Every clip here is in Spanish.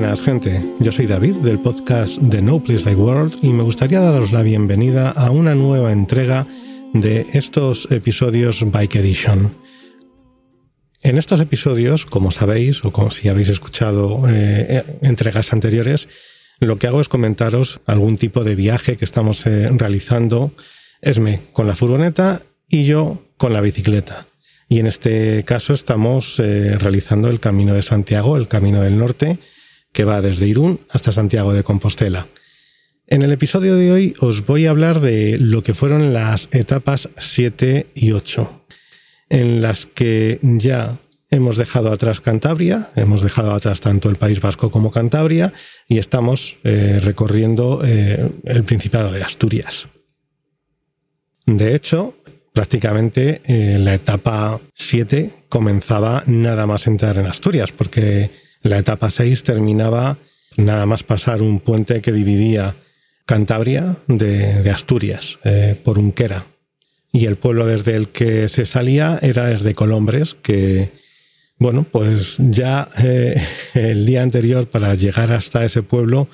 Buenas gente, yo soy David del podcast de No Place Like World y me gustaría daros la bienvenida a una nueva entrega de estos episodios Bike Edition. En estos episodios, como sabéis, o como si habéis escuchado eh, entregas anteriores, lo que hago es comentaros algún tipo de viaje que estamos eh, realizando, Esme con la furgoneta y yo con la bicicleta. Y en este caso estamos eh, realizando el Camino de Santiago, el Camino del Norte, que va desde Irún hasta Santiago de Compostela. En el episodio de hoy os voy a hablar de lo que fueron las etapas 7 y 8, en las que ya hemos dejado atrás Cantabria, hemos dejado atrás tanto el País Vasco como Cantabria y estamos eh, recorriendo eh, el Principado de Asturias. De hecho, prácticamente eh, la etapa 7 comenzaba nada más entrar en Asturias, porque la etapa 6 terminaba nada más pasar un puente que dividía Cantabria de, Asturias eh, por Unquera. Y el pueblo desde el que se salía era desde Colombres, que, bueno, pues ya eh, el día anterior para llegar hasta ese pueblo,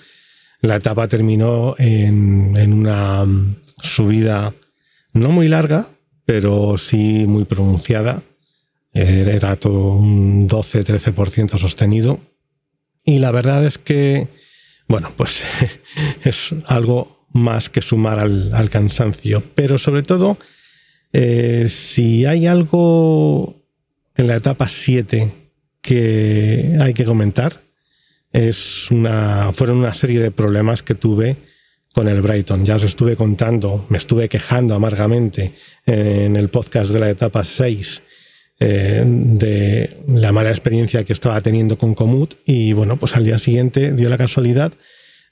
la etapa terminó en, en una subida no muy larga, pero sí muy pronunciada, era todo un 12-13% sostenido. Y la verdad es que, bueno, pues es algo más que sumar al, cansancio. Pero sobre todo, eh, si hay algo en la etapa 7 que hay que comentar, es una, fueron una serie de problemas que tuve con el Brighton. Ya os estuve contando, me estuve quejando amargamente en el podcast de la etapa 6 eh, de la mala experiencia que estaba teniendo con Comut y bueno, pues al día siguiente dio la casualidad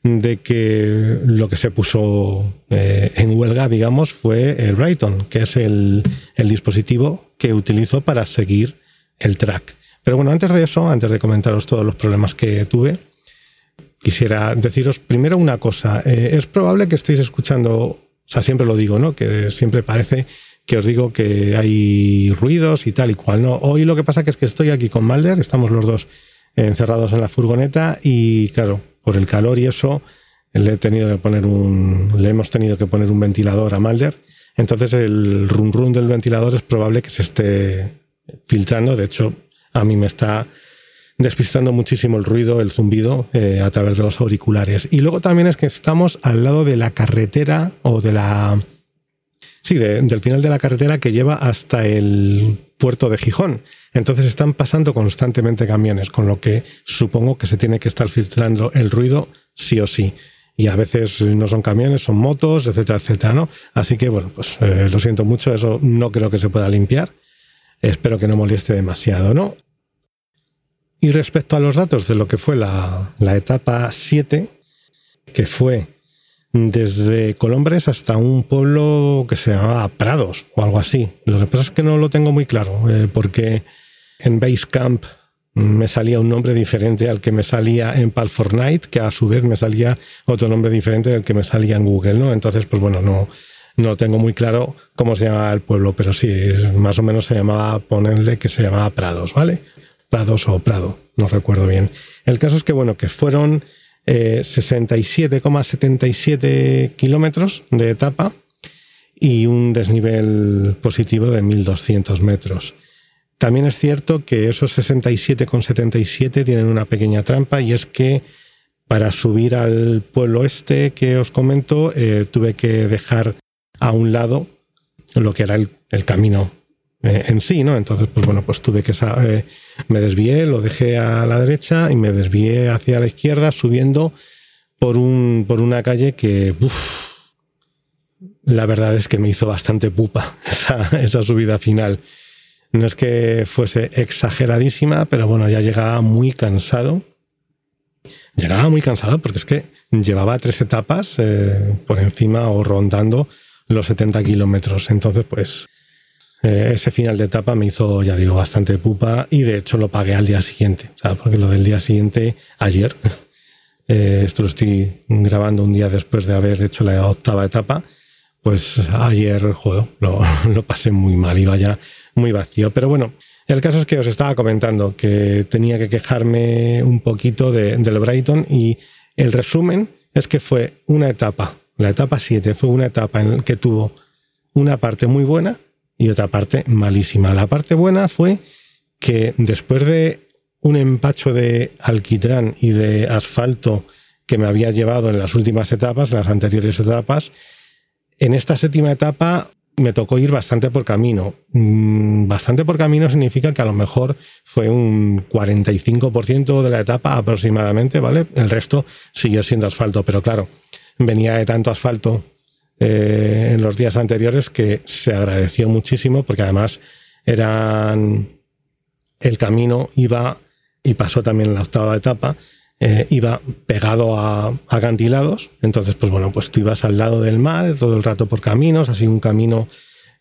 de que lo que se puso eh, en huelga, digamos, fue el Brighton, que es el, el, dispositivo que utilizo para seguir el track. Pero bueno, antes de eso, antes de comentaros todos los problemas que tuve, quisiera deciros primero una cosa. Eh, es probable que estéis escuchando, o sea, siempre lo digo, ¿no? Que siempre parece que os digo que hay ruidos y tal y cual. No, hoy lo que pasa que es que estoy aquí con Malder, estamos los dos encerrados en la furgoneta y claro, por el calor y eso, le he tenido que poner un, le hemos tenido que poner un ventilador a Malder. Entonces el rum rum del ventilador es probable que se esté filtrando. De hecho, a mí me está despistando muchísimo el ruido, el zumbido eh, a través de los auriculares. Y luego también es que estamos al lado de la carretera o de la Sí, del final de la carretera que lleva hasta el puerto de Gijón. Entonces están pasando constantemente camiones, con lo que supongo que se tiene que estar filtrando el ruido sí o sí. Y a veces no son camiones, son motos, etcétera, etcétera, ¿no? Así que, bueno, pues eh, lo siento mucho, eso no creo que se pueda limpiar. Espero que no moleste demasiado, ¿no? Y respecto a los datos de lo que fue la, la etapa 7, que fue desde Colombres hasta un pueblo que se llamaba Prados o algo así. Lo que pasa es que no lo tengo muy claro, eh, porque en Basecamp me salía un nombre diferente al que me salía en Pal Fortnite, que a su vez me salía otro nombre diferente del que me salía en Google, ¿no? Entonces, pues bueno, no, no tengo muy claro cómo se llamaba el pueblo, pero sí, más o menos se llamaba, ponerle que se llamaba Prados, ¿vale? Prados o Prado, no recuerdo bien. El caso es que, bueno, que fueron 67,77 eh, kilómetros de etapa y un desnivel positivo de 1.200 metros. También es cierto que esos 67,77 tienen una pequeña trampa y es que para subir al pueblo este que os comento eh, tuve que dejar a un lado lo que era el camino eh, en sí, ¿no? Entonces, pues bueno, pues tuve que... Eh, me desvié, lo dejé a la derecha y me desvié hacia la izquierda subiendo por, un, por una calle que... la verdad es que me hizo bastante pupa esa, subida final. No es que fuese exageradísima, pero bueno, ya llegaba muy cansado. llegaba muy cansado porque es que llevaba tres etapas eh, por encima o rondando los 70 kilómetros. Entonces, pues eh, ese final de etapa me hizo, ya digo, bastante pupa y de hecho lo pagué al día siguiente. O sea, porque lo del día siguiente, ayer, eh, esto lo estoy grabando un día después de haber hecho la octava etapa, pues ayer, joder, lo, lo pasé muy mal, iba ya muy vacío. Pero bueno, el caso es que os estaba comentando que tenía que quejarme un poquito de, del Brighton y el resumen es que fue una etapa, la etapa 7 fue una etapa en la que tuvo una parte muy buena y otra parte malísima. La parte buena fue que después de un empacho de alquitrán y de asfalto que me había llevado en las últimas etapas, en las anteriores etapas, en esta séptima etapa me tocó ir bastante por camino. Mm, bastante por camino significa que a lo mejor fue un 45% de la etapa aproximadamente, ¿vale? El resto siguió siendo asfalto, pero claro, venía de tanto asfalto eh, en los días anteriores que se agradeció muchísimo porque además eran el camino iba y pasó también la octava etapa eh, iba pegado a, acantilados. Entonces, pues bueno, pues tú ibas al lado del mar todo el rato por caminos, así un camino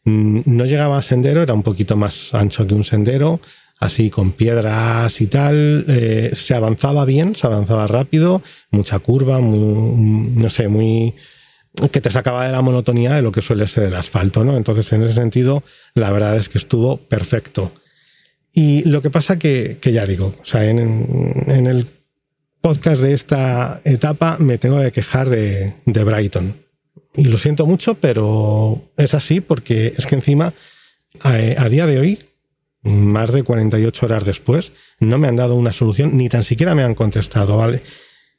mm, no llegaba a sendero, era un poquito más ancho que un sendero, así con piedras y tal. Eh, se avanzaba bien, se avanzaba rápido, mucha curva, no sé, muy que te sacaba de la monotonía de lo que suele ser el asfalto, ¿no? Entonces, en ese sentido, la verdad es que estuvo perfecto. Y lo que pasa que, que ya digo, o sea, en, en el podcast de esta etapa me tengo que quejar de, Brighton. Y lo siento mucho, pero es así porque es que encima, a, día de hoy, más de 48 horas después, no me han dado una solución, ni tan siquiera me han contestado, ¿vale?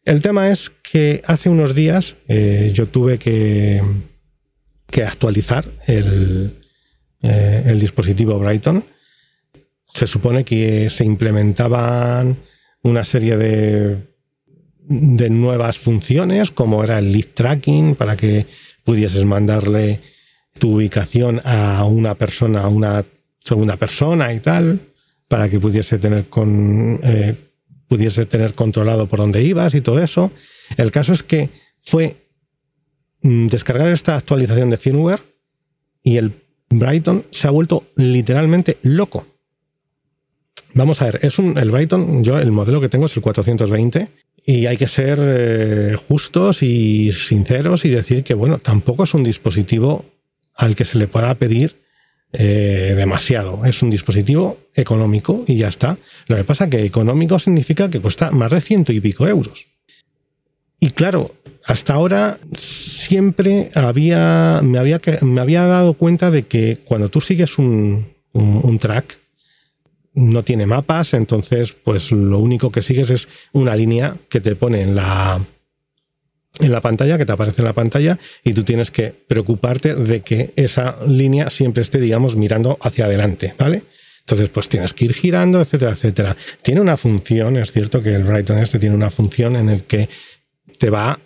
El tema es que hace unos días eh, yo tuve que, actualizar el, eh, el dispositivo Brighton. Se supone que se implementaban una serie de de nuevas funciones, como era el lead tracking, para que pudieses mandarle tu ubicación a una persona, a una segunda persona y tal, para que pudiese tener con eh, pudiese tener controlado por dónde ibas y todo eso. El caso es que fue mm, descargar esta actualización de firmware y el Brighton se ha vuelto literalmente loco. Vamos a ver, es un, el Brighton, yo el modelo que tengo es el 420 y hay que ser eh, justos y sinceros y decir que, bueno, tampoco es un dispositivo al que se le pueda pedir eh, demasiado. Es un dispositivo económico y ya está. Lo que pasa que económico significa que cuesta más de ciento y pico euros. Y claro, hasta ahora siempre había, me, había, me había dado cuenta de que cuando tú sigues un, un track, no tiene mapas, entonces pues lo único que sigues es una línea que te pone en la, en la pantalla, que te aparece en la pantalla, y tú tienes que preocuparte de que esa línea siempre esté, digamos, mirando hacia adelante, ¿vale? Entonces, pues tienes que ir girando, etcétera, etcétera. Tiene una función, es cierto que el Brighton este tiene una función en el que te va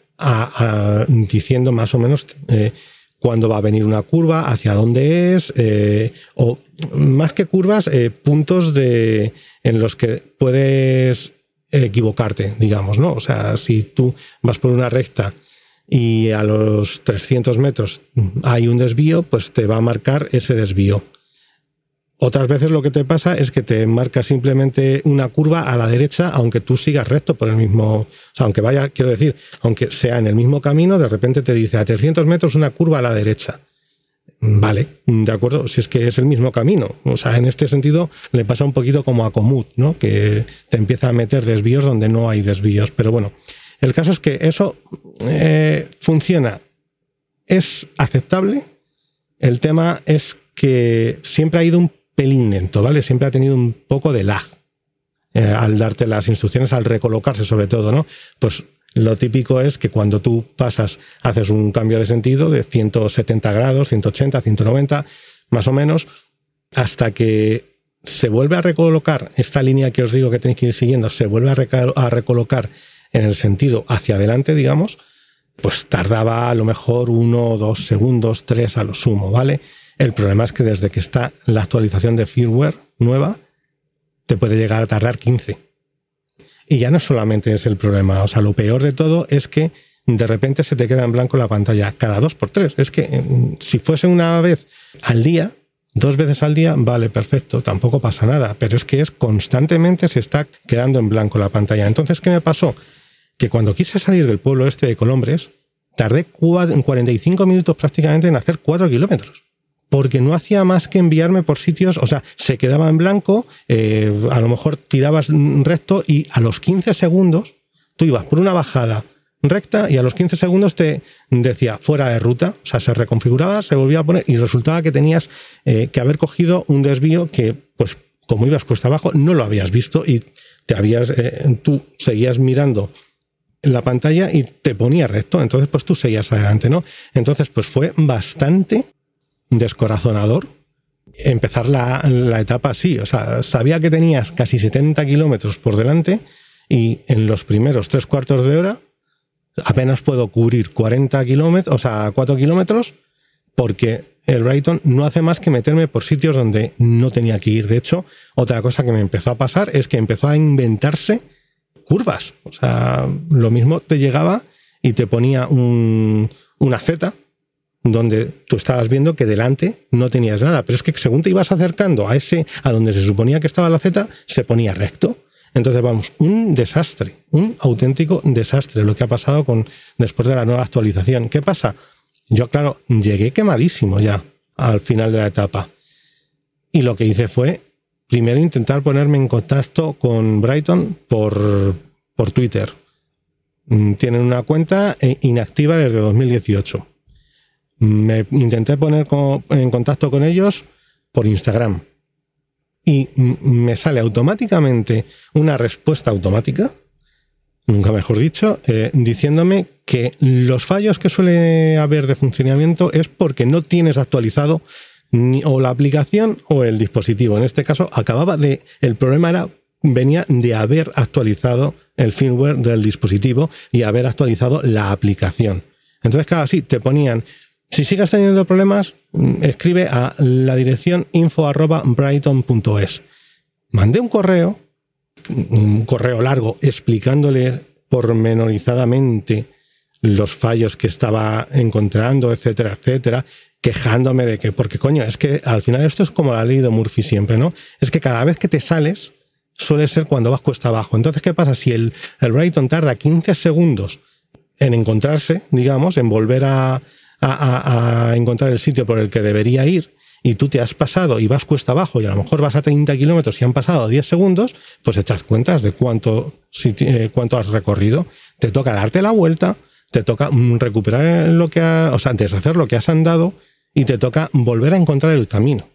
diciendo más o menos eh, cuándo va a venir una curva, hacia dónde es, eh, o más que curvas, eh, puntos de, en los que puedes equivocarte, digamos, ¿no? O sea, si tú vas por una recta y a los 300 metros hay un desvío, pues te va a marcar ese desvío. Otras veces lo que te pasa es que te marca simplemente una curva a la derecha, aunque tú sigas recto por el mismo, o sea, aunque vaya, quiero decir, aunque sea en el mismo camino, de repente te dice a 300 metros una curva a la derecha. Vale, de acuerdo, si es que es el mismo camino. O sea, en este sentido le pasa un poquito como a Comut, ¿no? Que te empieza a meter desvíos donde no hay desvíos. Pero bueno, el caso es que eso eh, funciona, es aceptable. El tema es que siempre ha ido un pelín lento, ¿vale? Siempre ha tenido un poco de lag eh, al darte las instrucciones, al recolocarse sobre todo, ¿no? Pues lo típico es que cuando tú pasas, haces un cambio de sentido de 170 grados, 180, 190, más o menos, hasta que se vuelve a recolocar esta línea que os digo que tenéis que ir siguiendo, se vuelve a, recolocar en el sentido hacia adelante, digamos, pues tardaba a lo mejor uno, dos segundos, tres a lo sumo, ¿vale? El problema es que desde que está la actualización de firmware nueva, te puede llegar a tardar 15. Y ya no solamente es el problema, o sea, lo peor de todo es que de repente se te queda en blanco la pantalla cada dos por tres. Es que mm, si fuese una vez al día, dos veces al día, vale, perfecto, tampoco pasa nada, pero es que es constantemente se está quedando en blanco la pantalla. Entonces, ¿qué me pasó? Que cuando quise salir del pueblo este de Colombres, tardé 45 minutos prácticamente en hacer 4 kilómetros porque no hacía más que enviarme por sitios, o sea, se quedaba en blanco, eh, a lo mejor tirabas recto y a los 15 segundos tú ibas por una bajada recta y a los 15 segundos te decía fuera de ruta, o sea, se reconfiguraba, se volvía a poner y resultaba que tenías eh, que haber cogido un desvío que, pues, como ibas cuesta abajo, no lo habías visto y te habías, eh, tú seguías mirando la pantalla y te ponía recto, entonces pues tú seguías adelante, ¿no? Entonces pues fue bastante descorazonador empezar la, la etapa así, o sea, sabía que tenías casi 70 kilómetros por delante y en los primeros tres cuartos de hora apenas puedo cubrir 40 kilómetros, o sea, 4 kilómetros, porque el Brighton no hace más que meterme por sitios donde no tenía que ir. De hecho, otra cosa que me empezó a pasar es que empezó a inventarse curvas. O sea, lo mismo te llegaba y te ponía una Z donde tú estabas viendo que delante no tenías nada, pero es que según te ibas acercando a ese, a donde se suponía que estaba la Z, se ponía recto. Entonces, vamos, un desastre, un auténtico desastre lo que ha pasado con después de la nueva actualización. ¿Qué pasa? Yo, claro, llegué quemadísimo ya al final de la etapa. Y lo que hice fue primero intentar ponerme en contacto con Brighton por, por Twitter. Mm, tienen una cuenta eh, inactiva desde 2018. Me intenté poner en contacto con ellos por Instagram y me sale automáticamente una respuesta automática, nunca mejor dicho, eh, diciéndome que los fallos que suele haber de funcionamiento es porque no tienes actualizado ni, o la aplicación o el dispositivo. En este caso, acababa de. El problema era. venía de haber actualizado el firmware del dispositivo y haber actualizado la aplicación. Entonces, claro, sí, te ponían si sigues teniendo problemas, mm, escribe a la dirección info.brighton.es. Mandé un correo, un correo largo, explicándole pormenorizadamente los fallos que estaba encontrando, etcétera, etcétera, quejándome de que, porque coño, es que al final esto es como la ley de Murphy siempre, ¿no? Es que cada vez que te sales, suele ser cuando vas cuesta abajo. Entonces, ¿qué pasa? Si el, el Brighton tarda 15 segundos en encontrarse, digamos, en volver a, a, encontrar el sitio por el que debería ir y tú te has pasado y vas cuesta abajo y a lo mejor vas a 30 kilómetros y han pasado 10 segundos, pues echas cuentas de cuánto, eh, cuánto has recorrido. Te toca darte la vuelta, te toca mm, recuperar lo que has, o sea, antes de hacer lo que has andado y te toca volver a encontrar el camino.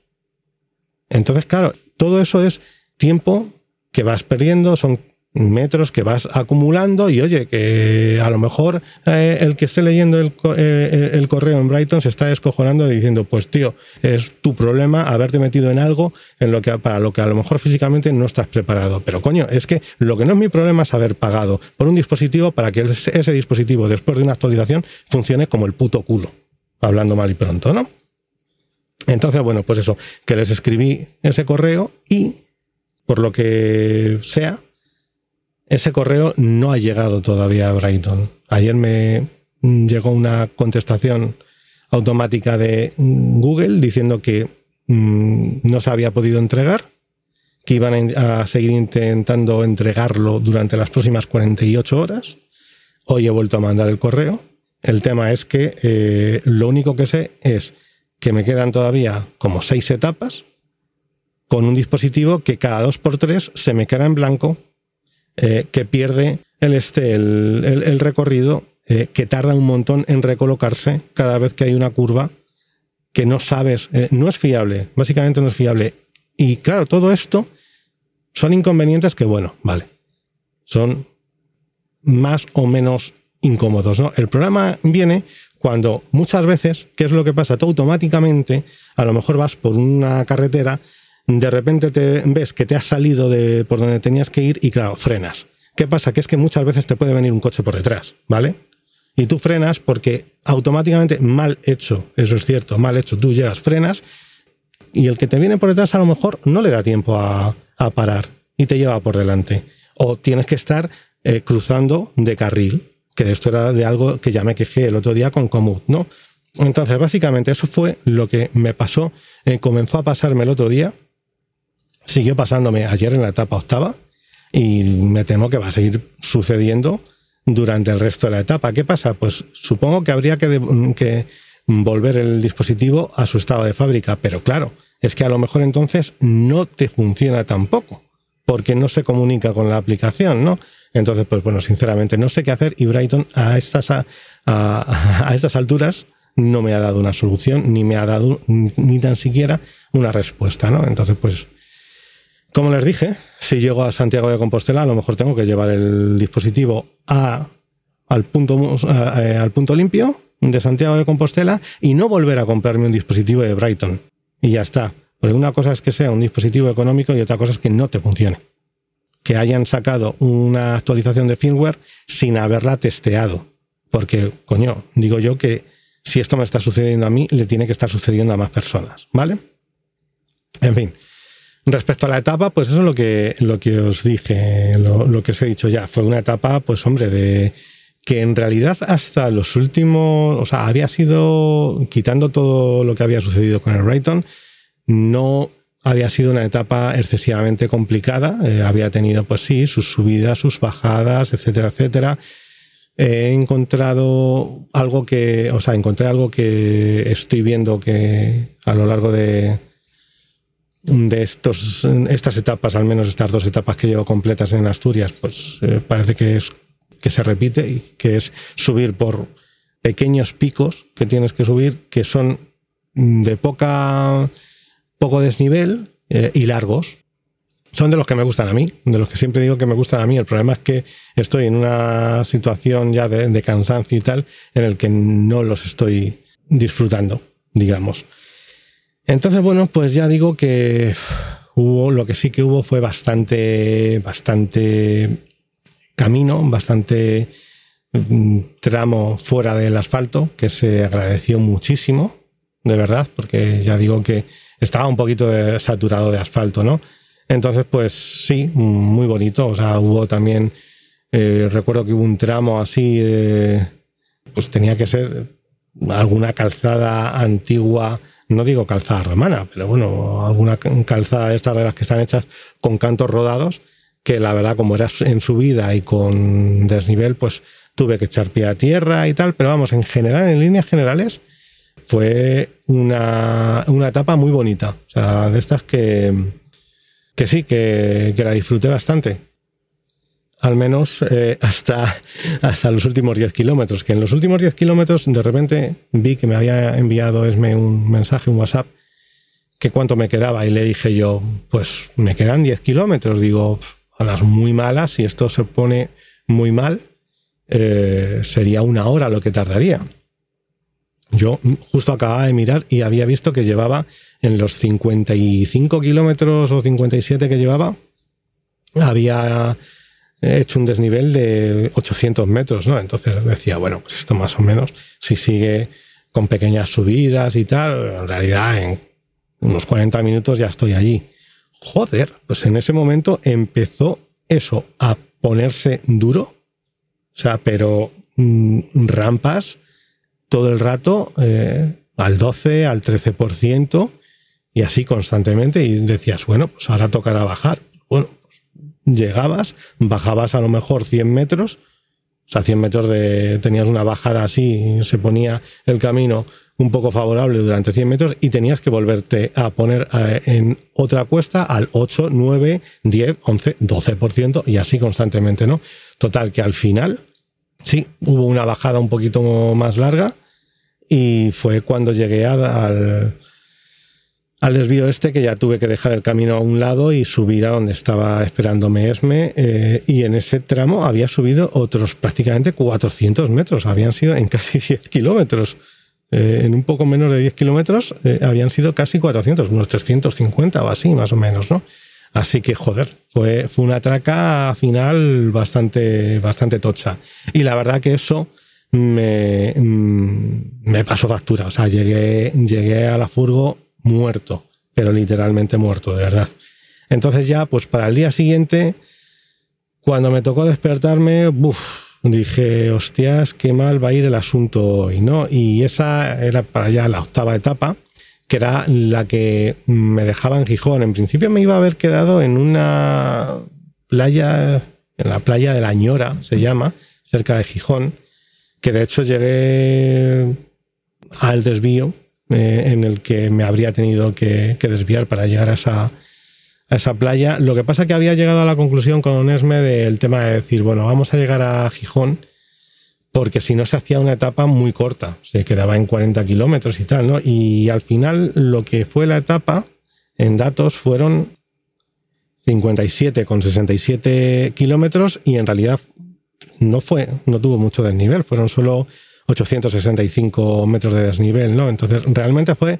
Entonces, claro, todo eso es tiempo que vas perdiendo, son metros que vas acumulando y oye, que a lo mejor eh, el que esté leyendo eh, el, correo en Brighton se está descojonando diciendo, pues tío, es tu problema haberte metido en algo en lo que, para lo que a lo mejor físicamente no estás preparado. Pero coño, es que lo que no es mi problema es haber pagado por un dispositivo para que ese dispositivo después de una actualización funcione como el puto culo, hablando mal y pronto, ¿no? Entonces, bueno, pues eso, que les escribí ese correo y, por lo que sea, ese correo no ha llegado todavía a Brighton. Ayer me llegó una contestación automática de Google diciendo que mm, no se había podido entregar, que iban a seguir intentando entregarlo durante las próximas 48 horas. Hoy he vuelto a mandar el correo. El tema es que eh, lo único que sé es que me quedan todavía como seis etapas con un dispositivo que cada dos por tres se me queda en blanco eh, que pierde el, este, el, recorrido, eh, que tarda un montón en recolocarse cada vez que hay una curva que no sabes, eh, no es fiable, básicamente no es fiable. Y claro, todo esto son inconvenientes que, bueno, vale, son más o menos incómodos. ¿no? El problema viene cuando muchas veces, ¿qué es lo que pasa? Tú automáticamente, a lo mejor vas por una carretera de repente te ves que te has salido de por donde tenías que ir y claro, frenas. ¿Qué pasa? Que es que muchas veces te puede venir un coche por detrás, ¿vale? Y tú frenas porque automáticamente, mal hecho, eso es cierto, mal hecho, tú llegas, frenas y el que te viene por detrás a lo mejor no le da tiempo a, a parar y te lleva por delante. O tienes que estar eh, cruzando de carril, que esto era de algo que ya me quejé el otro día con Comut, ¿no? Entonces, básicamente, eso fue lo que me pasó. Eh, comenzó a pasarme el otro día, siguió pasándome ayer en la etapa octava y me temo que va a seguir sucediendo durante el resto de la etapa. ¿Qué pasa? Pues supongo que habría que, volver el dispositivo a su estado de fábrica, pero claro, es que a lo mejor entonces no te funciona tampoco, porque no se comunica con la aplicación, ¿no? Entonces, pues bueno, sinceramente no sé qué hacer y Brighton a estas, a estas alturas no me ha dado una solución, ni me ha dado ni tan siquiera una respuesta, ¿no? Entonces, pues, como les dije, si llego a Santiago de Compostela, a lo mejor tengo que llevar el dispositivo a, al, punto, eh, al punto limpio de Santiago de Compostela y no volver a comprarme un dispositivo de Brighton. Y ya está. Porque una cosa es que sea un dispositivo económico y otra cosa es que no te funcione. Que hayan sacado una actualización de firmware sin haberla testeado. Porque, coño, digo yo que si esto me está sucediendo a mí, le tiene que estar sucediendo a más personas, ¿vale? En fin. Respecto a la etapa, pues eso es lo que, lo que os dije, lo, que os he dicho ya. Fue una etapa, pues hombre, de que en realidad hasta los últimos, o sea, había sido, quitando todo lo que había sucedido con el Brighton, no había sido una etapa excesivamente complicada. Eh, había tenido, pues sí, sus subidas, sus bajadas, etcétera, etcétera he encontrado algo que, o sea, encontré algo que estoy viendo que a lo largo de, de estas etapas, al menos estas dos etapas que llevo completas en Asturias, pues eh, parece que, es, que se repite y que es subir por pequeños picos que tienes que subir, que son de poca, poco desnivel eh, y largos son de los que me gustan a mí, de los que siempre digo que me gustan a mí. El problema es que estoy en una situación ya de, cansancio y tal en el que no los estoy disfrutando, digamos. Entonces, bueno, pues ya digo que hubo, lo que sí que hubo fue bastante, bastante camino, bastante mm, tramo fuera del asfalto, que se agradeció muchísimo, de verdad, porque ya digo que estaba un poquito saturado de asfalto, ¿no? Entonces, pues sí, muy bonito. O sea, hubo también, eh, recuerdo que hubo un tramo así, pues tenía que ser alguna calzada antigua, no digo calzada romana, pero bueno, alguna calzada de estas de las que están hechas con cantos rodados, que la verdad, como era en subida y con desnivel, pues tuve que echar pie a tierra y tal, pero vamos, en general, en líneas generales, fue una, una etapa muy bonita. O sea, de estas que que sí, que, la disfruté bastante. Al menos eh, hasta, hasta los últimos 10 kilómetros. Que en los últimos 10 kilómetros de repente vi que me había enviado Esme un mensaje, un WhatsApp, que cuánto me quedaba. Y le dije yo, pues me quedan 10 kilómetros. Digo, a las muy malas, si esto se pone muy mal, eh, sería una hora lo que tardaría. Yo justo acababa de mirar y había visto que llevaba en los 55 kilómetros o 57 que llevaba, había hecho un desnivel de 800 metros, ¿no? Entonces decía, bueno, pues esto más o menos, si sigue con pequeñas subidas y tal, en realidad en unos 40 minutos ya estoy allí. Joder, pues en ese momento empezó eso a ponerse duro, o sea, pero mm, rampas todo el rato eh, al 12, al 13%, y así constantemente, y decías, bueno, pues ahora tocará bajar. Llegabas, bajabas a lo mejor 100 metros, o sea, 100 metros de. tenías una bajada así, se ponía el camino un poco favorable durante 100 metros y tenías que volverte a poner eh, en otra cuesta al 8, 9, 10, 11, 12% y así constantemente, ¿no? Total, que al final, sí, hubo una bajada un poquito más larga, y fue cuando llegué al, al desvío este que ya tuve que dejar el camino a un lado y subir a donde estaba esperándome Esme. Eh, y en ese tramo había subido otros prácticamente 400 metros, habían sido en casi 10 kilómetros. Eh, en un poco menos de 10 kilómetros eh, habían sido casi 400, unos 350 o así, más o menos, ¿no? Así que, joder, fue, fue una traca final bastante, bastante tocha. Y la verdad que eso me, mm, me pasó factura. O sea, llegué, llegué a la furgo muerto, pero literalmente muerto, de verdad. Entonces ya, pues para el día siguiente, Cuando me tocó despertarme, dije, hostias, qué mal va a ir el asunto hoy, ¿no? Y esa era para allá la octava etapa, que era la que me dejaba en Gijón. En principio me iba a haber quedado en una playa, en la playa de la Ñora, se llama, cerca de Gijón, que de hecho llegué al desvío eh, en el que me habría tenido que, desviar para llegar a esa, playa. Lo que pasa es que había llegado a la conclusión con Onesme del tema de decir, bueno, vamos a llegar a Gijón porque si no se hacía una etapa muy corta, se quedaba en 40 kilómetros y tal, ¿no? Y al final lo que fue la etapa en datos fueron 57 con 67 kilómetros y en realidad no fue, no tuvo mucho desnivel, fueron solo 865 metros de desnivel, ¿no? Entonces realmente fue,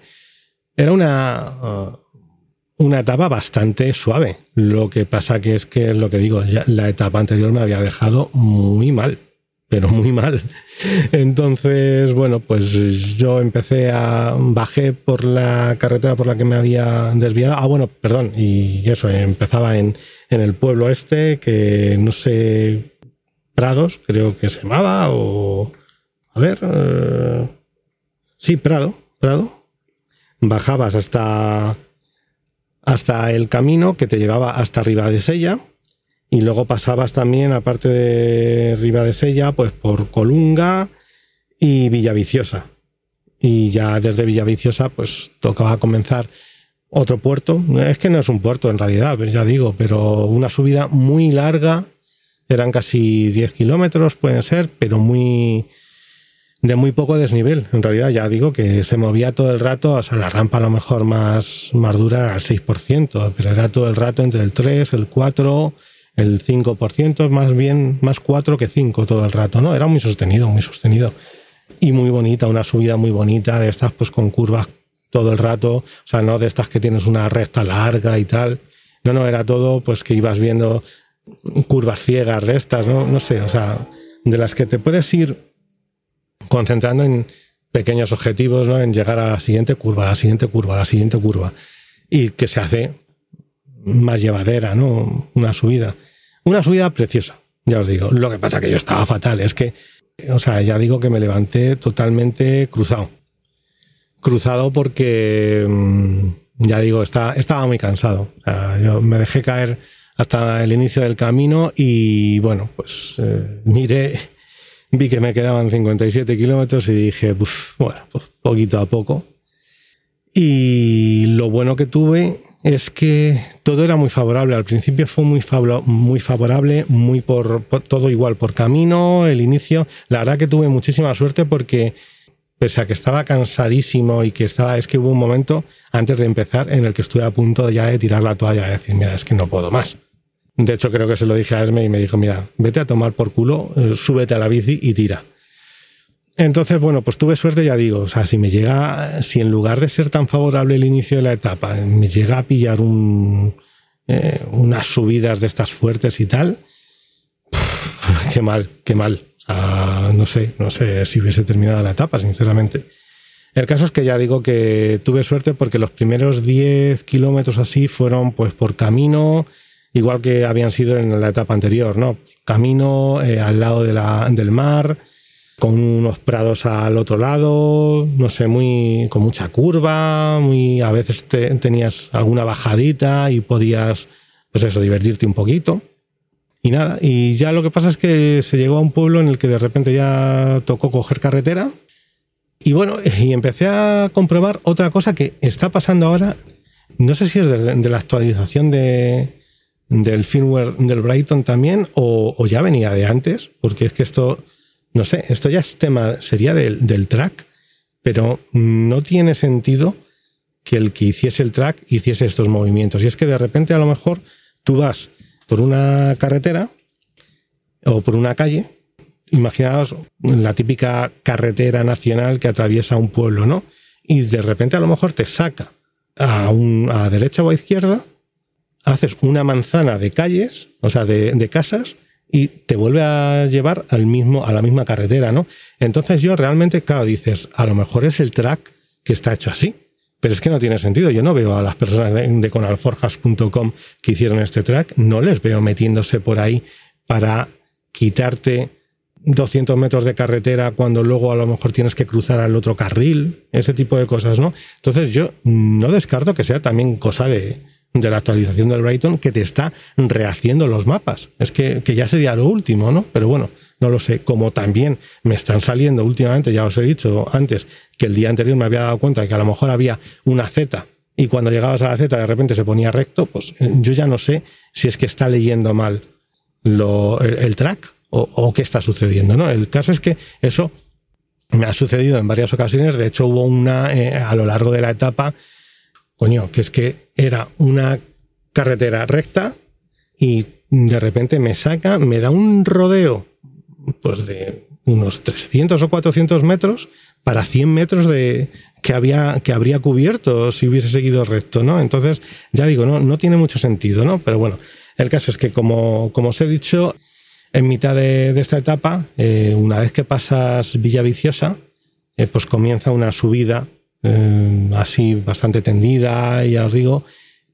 era una, uh, una etapa bastante suave. Lo que pasa que es que, lo que digo, la etapa anterior me había dejado muy mal, pero muy mal. Entonces, bueno, pues yo empecé a, bajé por la carretera por la que me había desviado. Ah, bueno, perdón, y eso, empezaba en, en el pueblo este, que no sé, Prados, creo que se llamaba, o... A ver... Eh, sí, Prado, Prado. Bajabas hasta, hasta el camino que te llevaba hasta arriba de Sella y luego pasabas también, aparte de Riva de Sella, pues por Colunga y Villaviciosa. Y ya desde Villaviciosa, pues tocaba comenzar otro puerto. Es que no es un puerto en realidad, ya digo, pero una subida muy larga eran casi 10 kilómetros, pueden ser, pero muy de muy poco desnivel. En realidad, ya digo que se movía todo el rato, o sea, la rampa a lo mejor más, más dura el 6%, pero era todo el rato entre el 3, el 4, el 5%, más bien más 4 que 5 todo el rato, ¿no? Era muy sostenido, muy sostenido. Y muy bonita, una subida muy bonita, de estas pues con curvas todo el rato, o sea, no de estas que tienes una recta larga y tal. No, no, era todo pues que ibas viendo curvas ciegas de estas, ¿no? No sé, o sea, de las que te puedes ir concentrando en pequeños objetivos, ¿no? En llegar a la siguiente curva, a la siguiente curva, a la siguiente curva. Y que se hace más llevadera, ¿no? Una subida. Una subida preciosa, ya os digo. Lo que pasa que yo estaba fatal, es que, o sea, ya digo que me levanté totalmente cruzado. Cruzado porque, mm, ya digo, estaba, muy cansado. yo me dejé caer hasta el inicio del camino y bueno, pues eh, miré, vi que me quedaban 57 kilómetros y dije, bueno, pues poquito a poco. Y lo bueno que tuve es que todo era muy favorable. Al principio fue muy, muy favorable, muy por, todo igual por camino, el inicio. La verdad que tuve muchísima suerte porque pese a que estaba cansadísimo y que estaba, es que hubo un momento antes de empezar en el que estuve a punto ya de tirar la toalla y decir, mira, es que no puedo más. De hecho, creo que se lo dije a Esme y me dijo, mira, vete a tomar por culo, eh, súbete a la bici y tira. Entonces, bueno, pues tuve suerte, ya digo, o sea, si me llega, si en lugar de ser tan favorable el inicio de la etapa, me llega a pillar eh, unas subidas de estas fuertes y tal, qué mal, qué mal. O sea, no sé, no sé si hubiese terminado la etapa, sinceramente. El caso es que ya digo que tuve suerte porque los primeros 10 kilómetros así fueron pues por camino, igual que habían sido en la etapa anterior, ¿no? Camino eh, al lado de la, del mar, con unos prados al otro lado, no sé, muy con mucha curva, muy a veces tenías alguna bajadita y podías, pues eso, divertirte un poquito. Y nada, y ya lo que pasa es que se llegó a un pueblo en el que de repente ya tocó coger carretera. Y bueno, y empecé a comprobar otra cosa que está pasando ahora, no sé si es de la actualización de, del firmware del Brighton también o, ya venía de antes, porque es que esto, no sé, esto ya es tema, sería del, del track, pero no tiene sentido que el que hiciese el track hiciese estos movimientos. Y es que de repente a lo mejor tú vas por una carretera o por una calle, imaginaos la típica carretera nacional que atraviesa un pueblo, ¿no? Y de repente a lo mejor te saca a, un, a derecha o a izquierda haces una manzana de calles, o sea, de, casas, y te vuelve a llevar al mismo, a la misma carretera, ¿no? Entonces yo realmente, claro, dices, a lo mejor es el track que está hecho así. Pero es que no tiene sentido. Yo no veo a las personas de, conalforjas.com que hicieron este track, no les veo metiéndose por ahí para quitarte 200 metros de carretera cuando luego a lo mejor tienes que cruzar al otro carril, ese tipo de cosas, ¿no? Entonces yo no descarto que sea también cosa de, de la actualización del Brighton que te está rehaciendo los mapas. Es que, que, ya sería lo último, ¿no? Pero bueno, no lo sé. Como también me están saliendo últimamente, ya os he dicho antes, que el día anterior me había dado cuenta de que a lo mejor había una Z y cuando llegabas a la Z de repente se ponía recto, pues eh, yo ya no sé si es que está leyendo mal el, track o, qué está sucediendo, ¿no? El caso es que eso me ha sucedido en varias ocasiones. De hecho, hubo una eh, a lo largo de la etapa que es que era una carretera recta y de repente me saca, me da un rodeo pues de unos 300 o 400 metros para 100 metros de que había que habría cubierto si hubiese seguido recto, ¿no? Entonces, ya digo, no, no tiene mucho sentido, ¿no? Pero bueno, el caso es que como, como os he dicho, en mitad de, esta etapa, eh, una vez que pasas Villa Viciosa, eh, pues comienza una subida eh, así bastante tendida, ya os digo.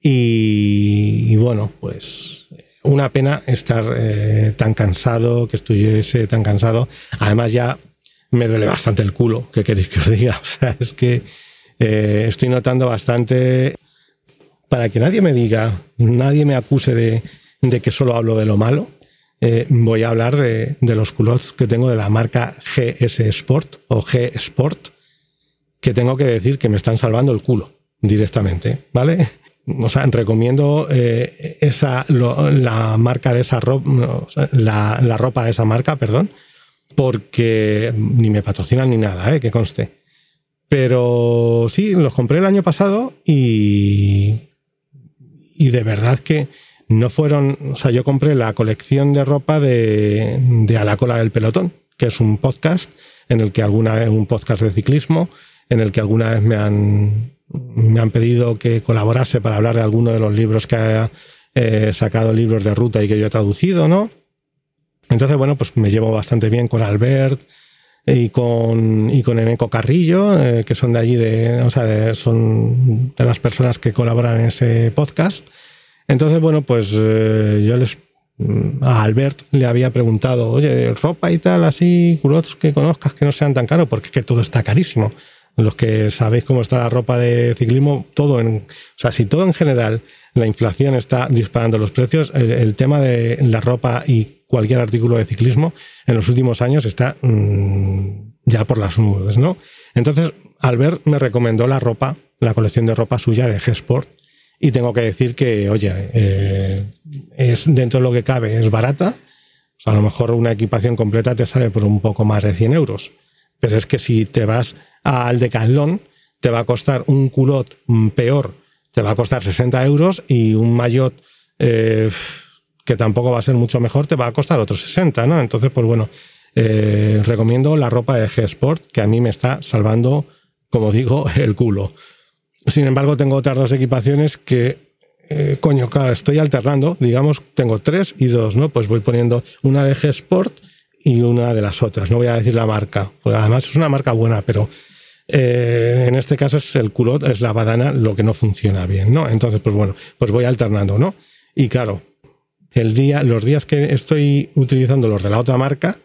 Y, bueno, pues una pena estar eh, tan cansado, que estuviese tan cansado. Además ya me duele bastante el culo, ¿qué queréis que os diga? O sea, es que eh, estoy notando bastante, para que nadie me diga, nadie me acuse de, de que solo hablo de lo malo, voy a hablar de, de, los culots que tengo de la marca GS Sport o G Sport, que tengo que decir que me están salvando el culo directamente, ¿vale? O sea, recomiendo eh, esa, la marca de esa ropa, la, ropa de esa marca, perdón, porque ni me patrocinan ni nada, ¿eh? que conste. Pero sí, los compré el año pasado y, y de verdad que no fueron, o sea, yo compré la colección de ropa de, de A la cola del pelotón, que es un podcast en el que alguna vez un podcast de ciclismo en el que alguna vez me han, me han pedido que colaborase para hablar de alguno de los libros que ha eh, sacado libros de ruta y que yo he traducido, ¿no? Entonces, bueno, pues me llevo bastante bien con Albert y con, y con Eneco Carrillo, eh, que son de allí, de, o sea, son de las personas que colaboran en ese podcast. Entonces, bueno, pues eh, yo les a Albert le había preguntado, oye, ropa y tal, así, culottes que conozcas que no sean tan caros, porque es que todo está carísimo los que sabéis cómo está la ropa de ciclismo, todo en, o sea, si todo en general la inflación está disparando los precios, el, tema de la ropa y cualquier artículo de ciclismo en los últimos años está mm, ya por las nubes, ¿no? Entonces, Albert me recomendó la ropa, la colección de ropa suya de G-Sport, y tengo que decir que, oye, eh, es dentro de lo que cabe, es barata. a lo mejor una equipación completa te sale por un poco más de 100 euros. Pero es que si te vas al Decathlon, te va a costar un culot peor, te va a costar 60 euros y un maillot eh, que tampoco va a ser mucho mejor, te va a costar otros 60, ¿no? Entonces, pues bueno, eh, recomiendo la ropa de G-Sport, que a mí me está salvando, como digo, el culo. Sin embargo, tengo otras dos equipaciones que, eh, coño, claro, estoy alternando, digamos, tengo tres y dos, ¿no? Pues voy poniendo una de G-Sport y una de las otras. No voy a decir la marca, porque además es una marca buena, pero eh, en este caso es el culot, es la badana lo que no funciona bien, ¿no? Entonces, pues bueno, pues voy alternando, ¿no? Y claro, el día, los días que estoy utilizando los de la otra marca,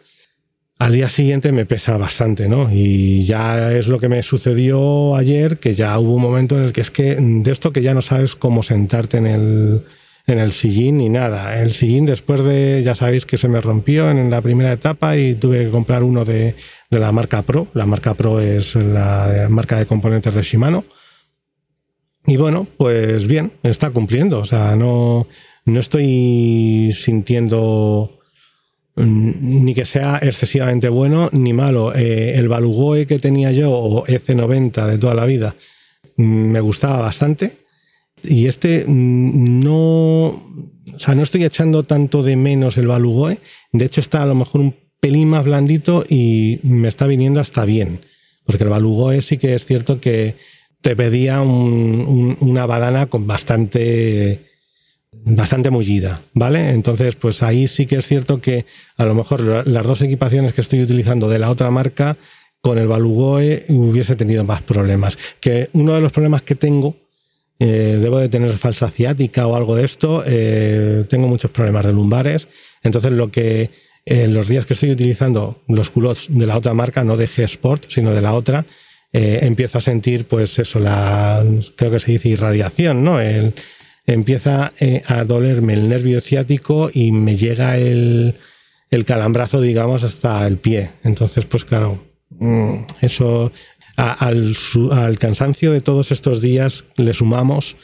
al día siguiente me pesa bastante, ¿no? Y ya es lo que me sucedió ayer, que ya hubo un momento en el que es que de esto que ya no sabes cómo sentarte en el, en el sillín ni nada. El sillín después de, ya sabéis que se me rompió en la primera etapa y tuve que comprar uno de, de la marca Pro. La marca Pro es la marca de componentes de Shimano. Y bueno, pues bien, está cumpliendo. O sea, no, no estoy sintiendo ni que sea excesivamente bueno ni malo. Eh, el Balugoe que tenía yo, o EC90 de toda la vida, me gustaba bastante y este mm, no, o sea, no estoy echando tanto de menos el Balugoe. De hecho, está a lo mejor un pelín más blandito y me está viniendo hasta bien. Porque el Balugoe sí que es cierto que te pedía una badana con bastante bastante mullida, ¿vale? Entonces, pues ahí sí que es cierto que a lo mejor las dos equipaciones que estoy utilizando de la otra marca con el Balugoe hubiese tenido más problemas. Que uno de los problemas que tengo eh, debo de tener falsa ciática o algo de esto, eh, tengo muchos problemas de lumbares, entonces lo que en los días que estoy utilizando los culottes de la otra marca, no de G-Sport, sino de la otra, empiezo a sentir, pues eso, la, creo que se dice irradiación, ¿no? El, empieza a dolerme el nervio ciático y me llega el, el calambrazo, digamos, hasta el pie. Entonces, pues claro, mm, al, cansancio de todos estos días le sumamos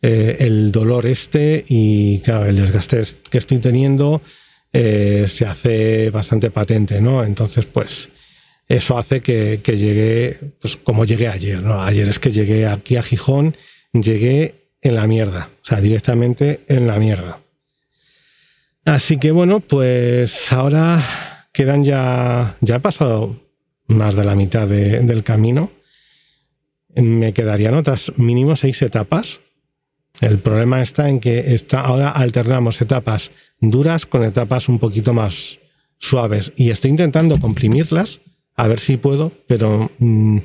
eh, el dolor este y claro, el desgaste que estoy teniendo eh, se hace bastante patente, ¿no? Entonces, pues eso hace que, que, llegue, pues como llegué ayer, ¿no? Ayer es que llegué aquí a Gijón, llegué en la mierda, o sea, directamente en la mierda. Así que bueno, pues ahora quedan ya, ya ha pasado más de la mitad del camino. Me quedarían otras mínimo seis etapas. El problema está en que está, ahora alternamos etapas duras con etapas un poquito más suaves y estoy intentando comprimirlas a ver si puedo, pero mm,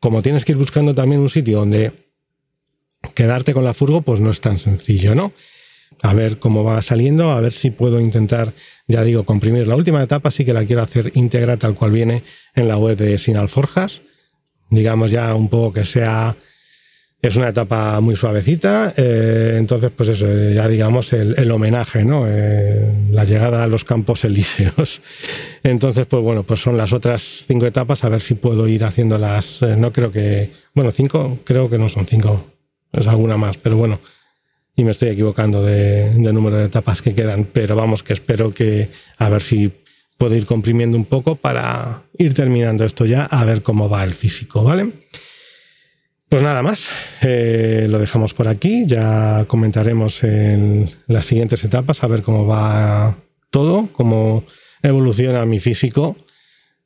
como tienes que ir buscando también un sitio donde quedarte con la furgo, pues no es tan sencillo, ¿no? A ver cómo va saliendo, a ver si puedo intentar, ya digo, comprimir la última etapa, sí que la quiero hacer íntegra tal cual viene en la web de Sin Alforjas, digamos ya un poco que sea, es una etapa muy suavecita, eh, entonces pues eso, ya digamos el, homenaje, ¿no? Eh, la llegada a los campos elíseos. Entonces pues bueno, pues son las otras cinco etapas, a ver si puedo ir haciéndolas, eh, no creo que, bueno, cinco, creo que no son cinco, es alguna más, pero bueno y me estoy equivocando de, número de etapas que quedan, pero vamos que espero que a ver si puedo ir comprimiendo un poco para ir terminando esto ya, a ver cómo va el físico, ¿vale? Pues nada más, eh, lo dejamos por aquí, ya comentaremos en las siguientes etapas, a ver cómo va todo, cómo evoluciona mi físico,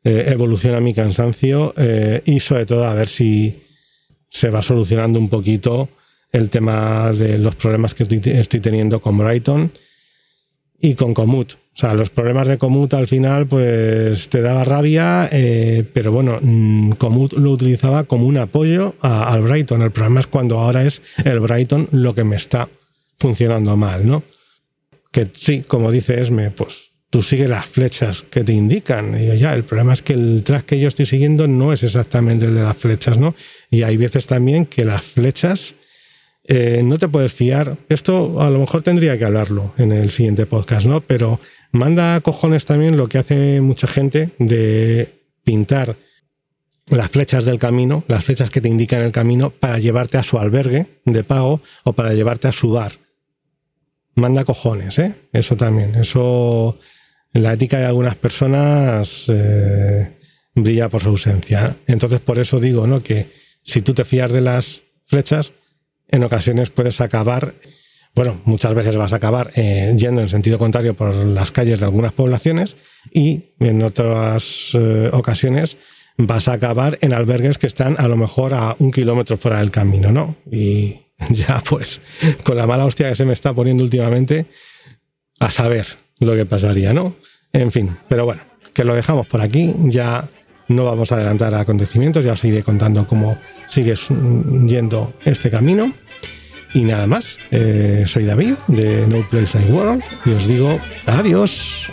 eh, evoluciona mi cansancio eh, y sobre todo a ver si se va solucionando un poquito el tema de los problemas que estoy, teniendo con Brighton y con Comut. O sea, los problemas de Comut al final, pues te daba rabia, eh, pero bueno, mm, Comut lo utilizaba como un apoyo al Brighton. El problema es cuando ahora es el Brighton lo que me está funcionando mal, ¿no? Que sí, como dice Esme, pues tú sigues las flechas que te indican. Y ya, el problema es que el track que yo estoy siguiendo no es exactamente el de las flechas, ¿no? Y hay veces también que las flechas eh, no te puedes fiar. Esto a lo mejor tendría que hablarlo en el siguiente podcast, ¿no? Pero manda a cojones también lo que hace mucha gente de pintar las flechas del camino, las flechas que te indican el camino para llevarte a su albergue de pago o para llevarte a su bar. Manda cojones, ¿eh? Eso también. Eso, la ética de algunas personas eh, brilla por su ausencia. Entonces, por eso digo, ¿no? Que si tú te fías de las flechas, en ocasiones puedes acabar, bueno, muchas veces vas a acabar eh, yendo en sentido contrario por las calles de algunas poblaciones y en otras eh, ocasiones vas a acabar en albergues que están a lo mejor a un kilómetro fuera del camino, ¿no? Y ya pues con la mala hostia que se me está poniendo últimamente, a saber lo que pasaría, ¿no? En fin, pero bueno, que lo dejamos por aquí, ya no vamos a adelantar acontecimientos, ya os iré contando cómo sigues yendo este camino. Y nada más, eh, soy David de No Place Like World y os digo adiós.